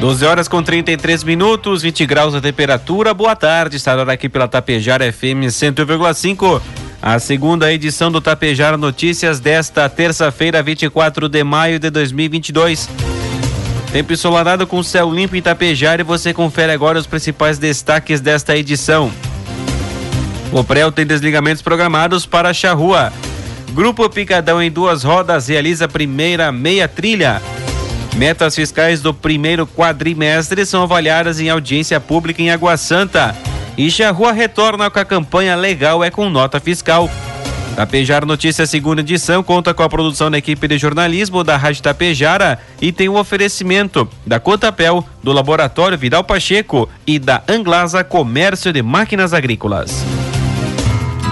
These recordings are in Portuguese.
12 horas com 33 minutos, 20 graus a temperatura. Boa tarde, estará aqui pela Tapejara FM 100,5. A segunda edição do Tapejara Notícias desta terça-feira, 24 de maio de 2022. Tempo ensolarado com céu limpo em Tapejara e você confere agora os principais destaques desta edição. O Prel tem desligamentos programados para a Charrua. Grupo Picadão em duas rodas realiza a primeira meia trilha. Metas fiscais do primeiro quadrimestre são avaliadas em audiência pública em Água Santa. E Rua retorna com a campanha Legal é com nota fiscal. Tapejara Notícias segunda edição conta com a produção da equipe de jornalismo da Rádio Tapejara e tem o um oferecimento da Cotapel, do Laboratório Vidal Pacheco e da Anglasa Comércio de Máquinas Agrícolas.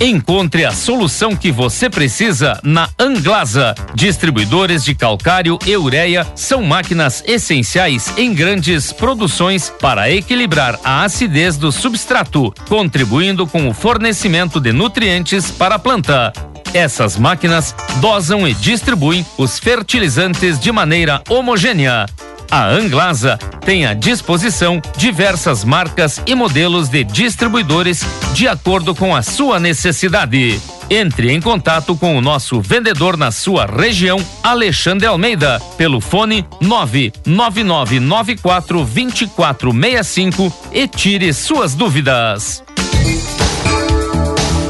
Encontre a solução que você precisa na Anglasa. Distribuidores de calcário e ureia são máquinas essenciais em grandes produções para equilibrar a acidez do substrato, contribuindo com o fornecimento de nutrientes para a planta. Essas máquinas dosam e distribuem os fertilizantes de maneira homogênea a Anglasa tem à disposição diversas marcas e modelos de distribuidores de acordo com a sua necessidade. Entre em contato com o nosso vendedor na sua região, Alexandre Almeida, pelo fone 99994 2465 e tire suas dúvidas.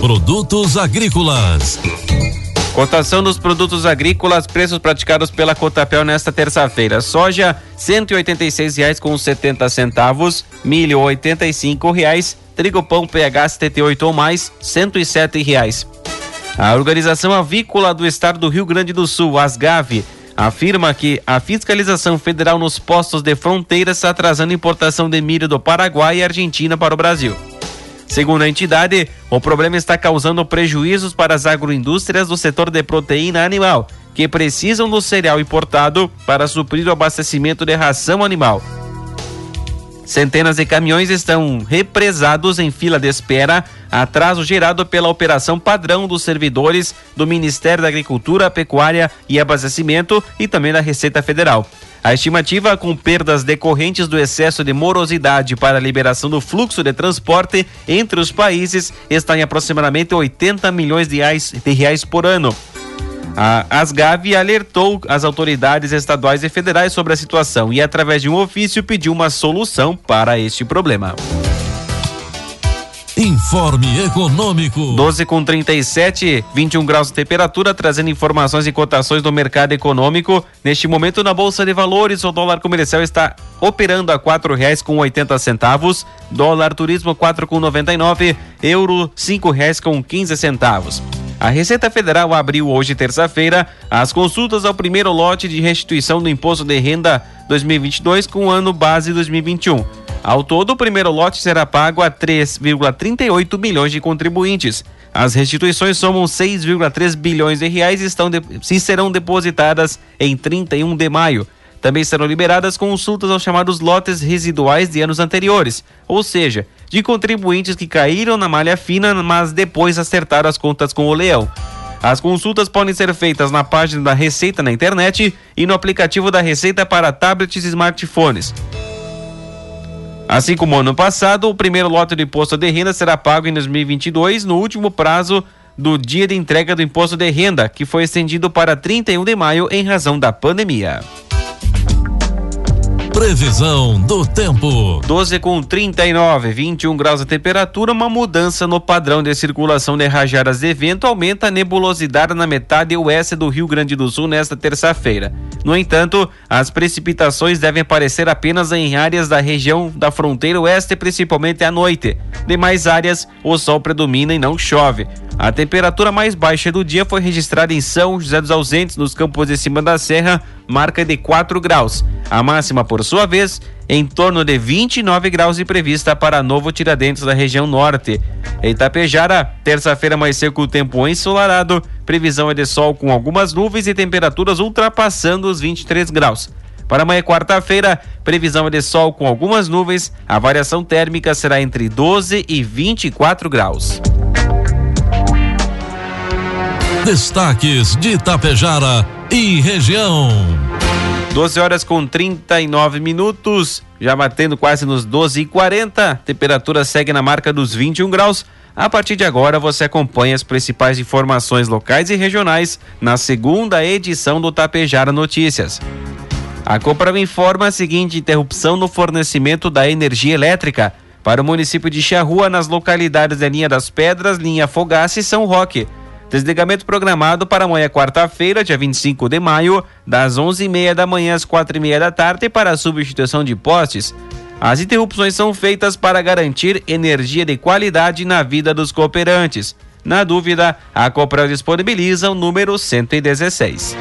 Produtos agrícolas Cotação dos produtos agrícolas, preços praticados pela Cotapel nesta terça-feira. Soja, setenta centavos, milho, oitenta e reais, trigo pão PH 78 ou mais, e reais. A Organização Avícola do Estado do Rio Grande do Sul, ASGAV, afirma que a fiscalização federal nos postos de fronteira está atrasando a importação de milho do Paraguai e Argentina para o Brasil. Segundo a entidade, o problema está causando prejuízos para as agroindústrias do setor de proteína animal, que precisam do cereal importado para suprir o abastecimento de ração animal. Centenas de caminhões estão represados em fila de espera, atraso gerado pela operação padrão dos servidores do Ministério da Agricultura, Pecuária e Abastecimento e também da Receita Federal. A estimativa com perdas decorrentes do excesso de morosidade para a liberação do fluxo de transporte entre os países está em aproximadamente 80 milhões de reais, de reais por ano. A Asgav alertou as autoridades estaduais e federais sobre a situação e, através de um ofício, pediu uma solução para este problema. Informe Econômico. 12 com 37, 21 graus de temperatura, trazendo informações e cotações do mercado econômico. Neste momento, na Bolsa de Valores, o dólar comercial está operando a quatro reais com oitenta centavos, dólar turismo quatro com noventa e nove, euro cinco reais com quinze centavos. A Receita Federal abriu hoje, terça-feira, as consultas ao primeiro lote de restituição do Imposto de Renda 2022 com ano base 2021. Ao todo, o primeiro lote será pago a 3,38 bilhões de contribuintes. As restituições somam 6,3 bilhões de reais e, estão de, serão depositadas em 31 de maio. Também serão liberadas consultas aos chamados lotes residuais de anos anteriores, ou seja, de contribuintes que caíram na malha fina, mas depois acertaram as contas com o leão. As consultas podem ser feitas na página da Receita na internet e no aplicativo da Receita para tablets e smartphones. Assim como ano passado, o primeiro lote do imposto de renda será pago em 2022, no último prazo do dia de entrega do imposto de renda, que foi estendido para 31 de maio em razão da pandemia. Previsão do tempo. 12 com 39, 21 graus de temperatura, uma mudança no padrão de circulação de rajadas de vento aumenta a nebulosidade na metade oeste do Rio Grande do Sul nesta terça-feira. No entanto, as precipitações devem aparecer apenas em áreas da região da fronteira oeste, principalmente à noite. Demais áreas, o sol predomina e não chove. A temperatura mais baixa do dia foi registrada em São José dos Ausentes, nos campos de cima da serra, marca de 4 graus. A máxima, por sua vez, em torno de 29 graus e prevista para Novo Tiradentes da região norte. Em Itapejara, terça-feira mais seco o tempo ensolarado, previsão é de sol com algumas nuvens e temperaturas ultrapassando os 23 graus. Para amanhã, quarta-feira, previsão é de sol com algumas nuvens, a variação térmica será entre 12 e 24 graus. Destaques de Itapejara e região. 12 horas com 39 minutos, já batendo quase nos 12 e 40. Temperatura segue na marca dos 21 graus. A partir de agora você acompanha as principais informações locais e regionais na segunda edição do Tapejara Notícias. A Coprava informa a seguinte interrupção no fornecimento da energia elétrica para o município de Charrua nas localidades da Linha das Pedras, Linha Fogaça e São Roque. Desligamento programado para amanhã, quarta-feira, dia 25 de maio, das 11h30 da manhã às 4h30 da tarde, para a substituição de postes. As interrupções são feitas para garantir energia de qualidade na vida dos cooperantes. Na dúvida, a Copel disponibiliza o número 116.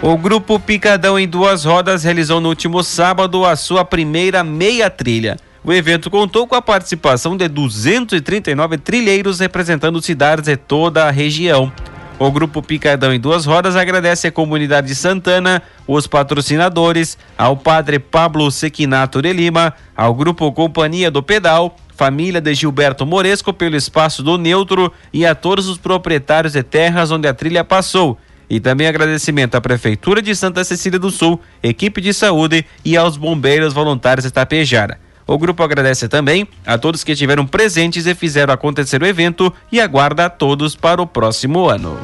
O grupo Picadão em Duas Rodas realizou no último sábado a sua primeira meia trilha. O evento contou com a participação de 239 trilheiros representando cidades de toda a região. O Grupo Picadão em Duas Rodas agradece à comunidade de Santana, os patrocinadores, ao padre Pablo Sequinato de Lima, ao Grupo Companhia do Pedal, família de Gilberto Moresco pelo espaço do Neutro e a todos os proprietários de terras onde a trilha passou. E também agradecimento à Prefeitura de Santa Cecília do Sul, equipe de saúde e aos bombeiros voluntários de Tapejara. O grupo agradece também a todos que estiveram presentes e fizeram acontecer o evento e aguarda a todos para o próximo ano.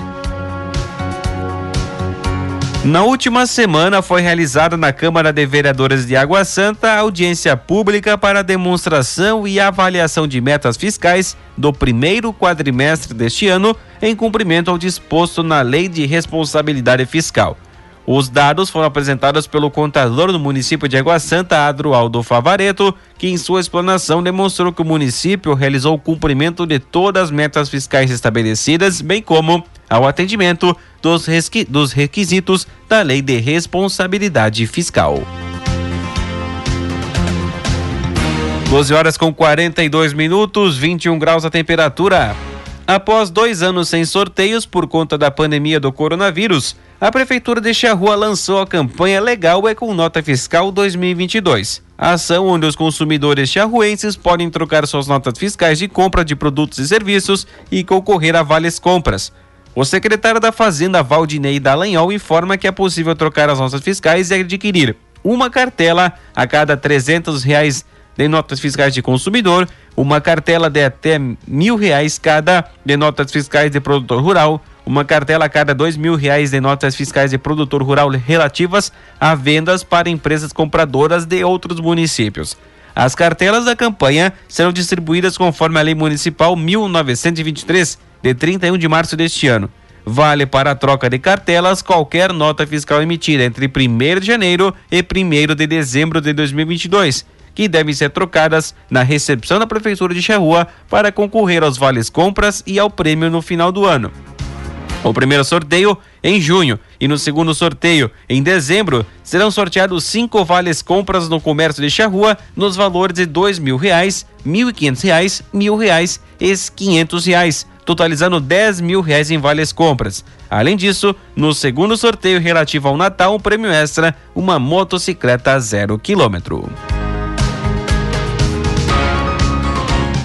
Na última semana foi realizada na Câmara de Vereadores de Água Santa audiência pública para demonstração e avaliação de metas fiscais do primeiro quadrimestre deste ano, em cumprimento ao disposto na Lei de Responsabilidade Fiscal. Os dados foram apresentados pelo contador do município de Água Santa, Adroaldo Favareto, que em sua explanação demonstrou que o município realizou o cumprimento de todas as metas fiscais estabelecidas, bem como ao atendimento dos, dos requisitos da Lei de Responsabilidade Fiscal. 12 horas com 42 minutos, 21 graus a temperatura. Após dois anos sem sorteios por conta da pandemia do coronavírus, a Prefeitura de Charrua lançou a campanha Legal é com Nota Fiscal 2022. A ação onde os consumidores charruenses podem trocar suas notas fiscais de compra de produtos e serviços e concorrer a vales compras. O secretário da Fazenda, Valdinei Dallagnol, informa que é possível trocar as notas fiscais e adquirir uma cartela a cada 300 reais de notas fiscais de consumidor, uma cartela de até mil reais cada de notas fiscais de produtor rural, uma cartela a cada dois mil reais de notas fiscais de produtor rural relativas a vendas para empresas compradoras de outros municípios. As cartelas da campanha serão distribuídas conforme a Lei Municipal 1923, de 31 de março deste ano. Vale para a troca de cartelas qualquer nota fiscal emitida entre 1 de janeiro e 1 de dezembro de 2022 que devem ser trocadas na recepção da Prefeitura de Charrua para concorrer aos vales compras e ao prêmio no final do ano. O primeiro sorteio em junho e no segundo sorteio em dezembro serão sorteados cinco vales compras no comércio de Charrua nos valores de dois mil reais, mil e quinhentos reais, mil reais e quinhentos reais, totalizando dez mil reais em vales compras. Além disso, no segundo sorteio relativo ao Natal, um prêmio extra, uma motocicleta zero quilômetro.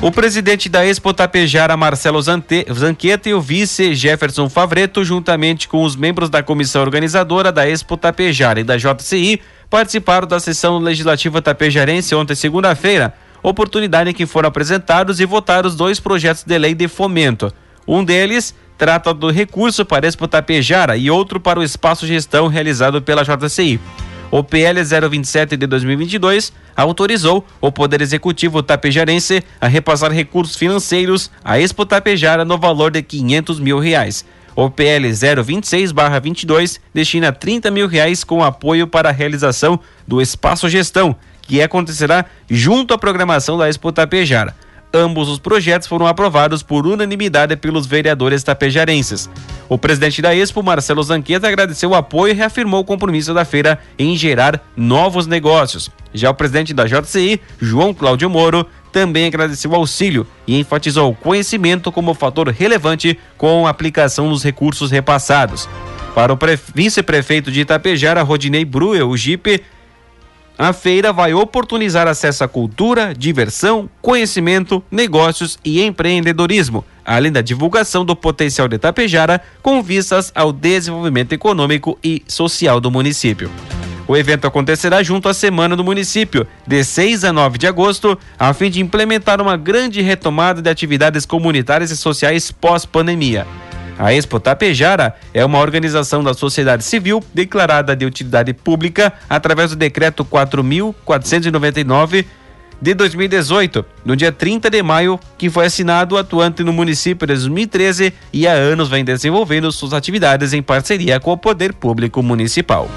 O presidente da Expo Tapejara, Marcelo Zanqueta, e o vice Jefferson Favreto, juntamente com os membros da comissão organizadora da Expo Tapejara e da JCI, participaram da sessão legislativa tapejarense ontem, segunda-feira, oportunidade em que foram apresentados e votados dois projetos de lei de fomento. Um deles trata do recurso para Expo Tapejara e outro para o espaço gestão realizado pela JCI. O PL 027 de 2022 autorizou o Poder Executivo tapejarense a repassar recursos financeiros à Expo Tapejara no valor de 500 mil reais. O PL 026/22 destina 30 mil reais com apoio para a realização do Espaço Gestão, que acontecerá junto à programação da Expo Tapejara. Ambos os projetos foram aprovados por unanimidade pelos vereadores tapejarenses. O presidente da Expo, Marcelo Zanqueta, agradeceu o apoio e reafirmou o compromisso da feira em gerar novos negócios. Já o presidente da JCI, João Cláudio Moro, também agradeceu o auxílio e enfatizou o conhecimento como fator relevante com a aplicação dos recursos repassados. Para o vice-prefeito de Itapejara, Rodinei Bruel, o JIP, a feira vai oportunizar acesso à cultura, diversão, conhecimento, negócios e empreendedorismo, além da divulgação do potencial de Tapejara com vistas ao desenvolvimento econômico e social do município. O evento acontecerá junto à Semana do Município, de 6 a 9 de agosto, a fim de implementar uma grande retomada de atividades comunitárias e sociais pós-pandemia. A Expo Tapejara é uma organização da sociedade civil declarada de utilidade pública através do decreto 4499 de 2018, no dia 30 de maio, que foi assinado atuante no município de 2013 e há anos vem desenvolvendo suas atividades em parceria com o poder público municipal.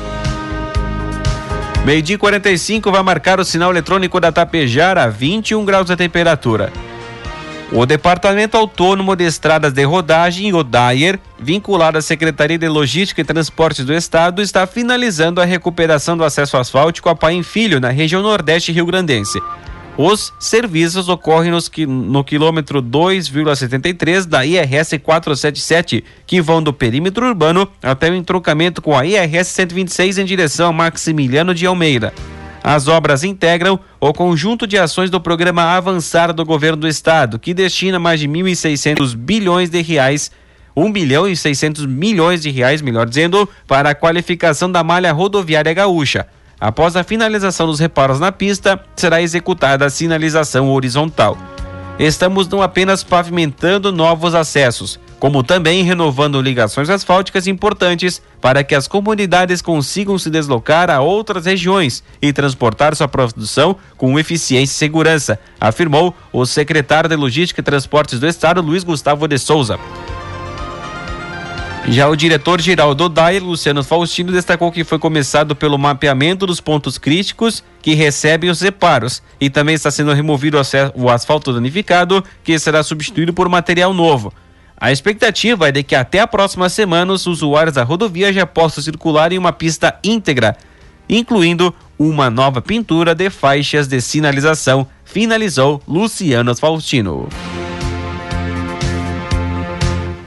Meio-dia 45 vai marcar o sinal eletrônico da Tapejara, 21 graus de temperatura. O Departamento Autônomo de Estradas de Rodagem, o DAIR, vinculado à Secretaria de Logística e Transportes do Estado, está finalizando a recuperação do acesso asfáltico a Paim Filho, na região nordeste rio-grandense. Os serviços ocorrem nos, no quilômetro 2,73 da IRS 477, que vão do perímetro urbano até o entroncamento com a IRS 126 em direção a Maximiliano de Almeida. As obras integram o conjunto de ações do programa Avançar do Governo do Estado, que destina mais de 1.600 bilhões de reais 1 bilhão e 600 milhões de reais, melhor dizendo, para a qualificação da malha rodoviária gaúcha. Após a finalização dos reparos na pista, será executada a sinalização horizontal. Estamos não apenas pavimentando novos acessos, como também renovando ligações asfálticas importantes para que as comunidades consigam se deslocar a outras regiões e transportar sua produção com eficiência e segurança, afirmou o secretário de Logística e Transportes do Estado, Luiz Gustavo de Souza. Já o diretor-geral do DAI, Luciano Faustino, destacou que foi começado pelo mapeamento dos pontos críticos que recebem os reparos e também está sendo removido o asfalto danificado, que será substituído por material novo. A expectativa é de que até a próxima semana os usuários da rodovia já possam circular em uma pista íntegra, incluindo uma nova pintura de faixas de sinalização, finalizou Luciano Faustino.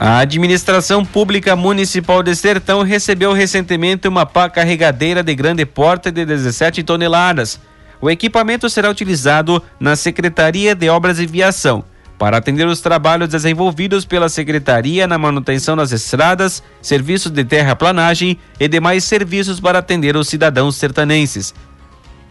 A Administração Pública Municipal de Sertão recebeu recentemente uma pá carregadeira de grande porte de 17 toneladas. O equipamento será utilizado na Secretaria de Obras e Viação para atender os trabalhos desenvolvidos pela Secretaria na manutenção das estradas, serviços de terraplanagem e demais serviços para atender os cidadãos sertanenses.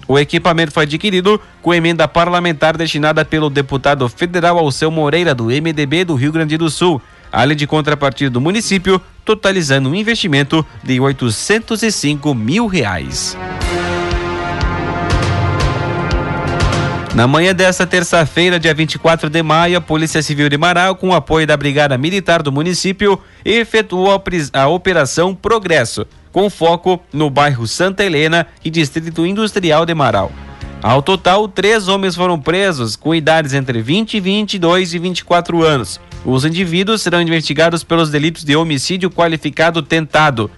O equipamento foi adquirido com emenda parlamentar destinada pelo deputado federal Alceu Moreira, do MDB do Rio Grande do Sul, além de contrapartida do município, totalizando um investimento de 805 mil reais. Na manhã desta terça-feira, dia 24 de maio, a Polícia Civil de Marau, com o apoio da Brigada Militar do município, efetuou a, Operação Progresso, com foco no bairro Santa Helena e Distrito Industrial de Marau. Ao total, três homens foram presos, com idades entre 20, 22 e 24 anos. Os indivíduos serão investigados pelos delitos de homicídio qualificado tentado,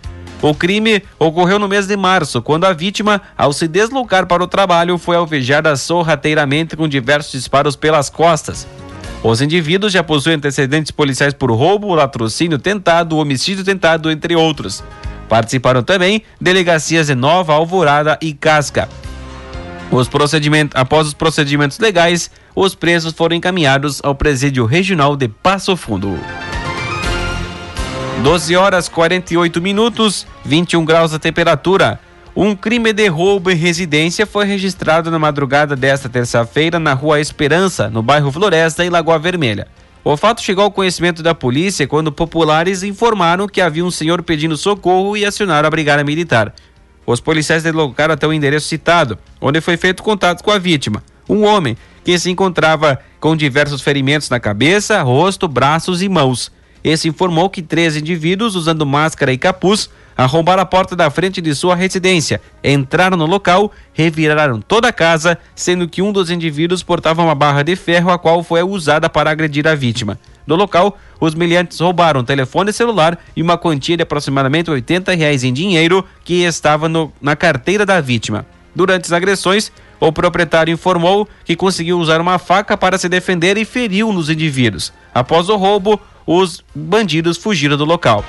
o crime ocorreu no mês de março, quando a vítima, ao se deslocar para o trabalho, foi alvejada sorrateiramente com diversos disparos pelas costas. Os indivíduos já possuem antecedentes policiais por roubo, latrocínio tentado, homicídio tentado, entre outros. Participaram também delegacias de Nova Alvorada e Casca. Os procedimentos, após os procedimentos legais, os presos foram encaminhados ao presídio regional de Passo Fundo. 12 horas 48 minutos, 21 graus a temperatura. Um crime de roubo em residência foi registrado na madrugada desta terça-feira na Rua Esperança, no bairro Floresta, em Lagoa Vermelha. O fato chegou ao conhecimento da polícia quando populares informaram que havia um senhor pedindo socorro e acionaram a brigada militar. Os policiais deslocaram até o endereço citado, onde foi feito contato com a vítima, um homem que se encontrava com diversos ferimentos na cabeça, rosto, braços e mãos. Esse informou que três indivíduos, usando máscara e capuz, arrombaram a porta da frente de sua residência, entraram no local, reviraram toda a casa, sendo que um dos indivíduos portava uma barra de ferro, a qual foi usada para agredir a vítima. No local, os miliantes roubaram um telefone celular e uma quantia de aproximadamente 80 reais em dinheiro que estava no, na carteira da vítima. Durante as agressões, o proprietário informou que conseguiu usar uma faca para se defender e feriu nos indivíduos. Após o roubo, os bandidos fugiram do local.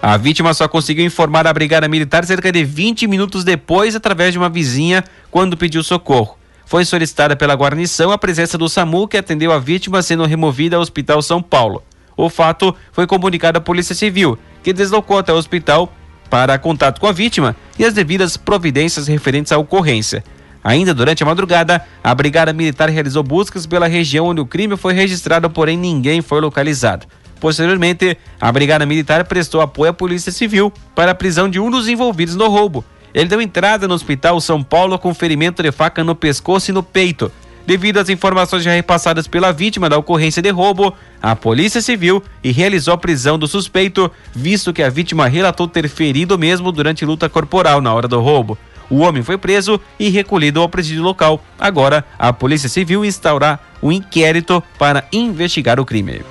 A vítima só conseguiu informar a brigada militar cerca de 20 minutos depois, através de uma vizinha, quando pediu socorro. Foi solicitada pela guarnição a presença do SAMU, que atendeu a vítima sendo removida ao Hospital São Paulo. O fato foi comunicado à Polícia Civil, que deslocou até o hospital para contato com a vítima e as devidas providências referentes à ocorrência. Ainda durante a madrugada, a Brigada Militar realizou buscas pela região onde o crime foi registrado, porém ninguém foi localizado. Posteriormente, a Brigada Militar prestou apoio à Polícia Civil para a prisão de um dos envolvidos no roubo. Ele deu entrada no Hospital São Paulo com ferimento de faca no pescoço e no peito. Devido às informações já repassadas pela vítima da ocorrência de roubo, a Polícia Civil e realizou a prisão do suspeito, visto que a vítima relatou ter ferido mesmo durante luta corporal na hora do roubo. O homem foi preso e recolhido ao presídio local. Agora, a Polícia Civil instaurará um inquérito para investigar o crime.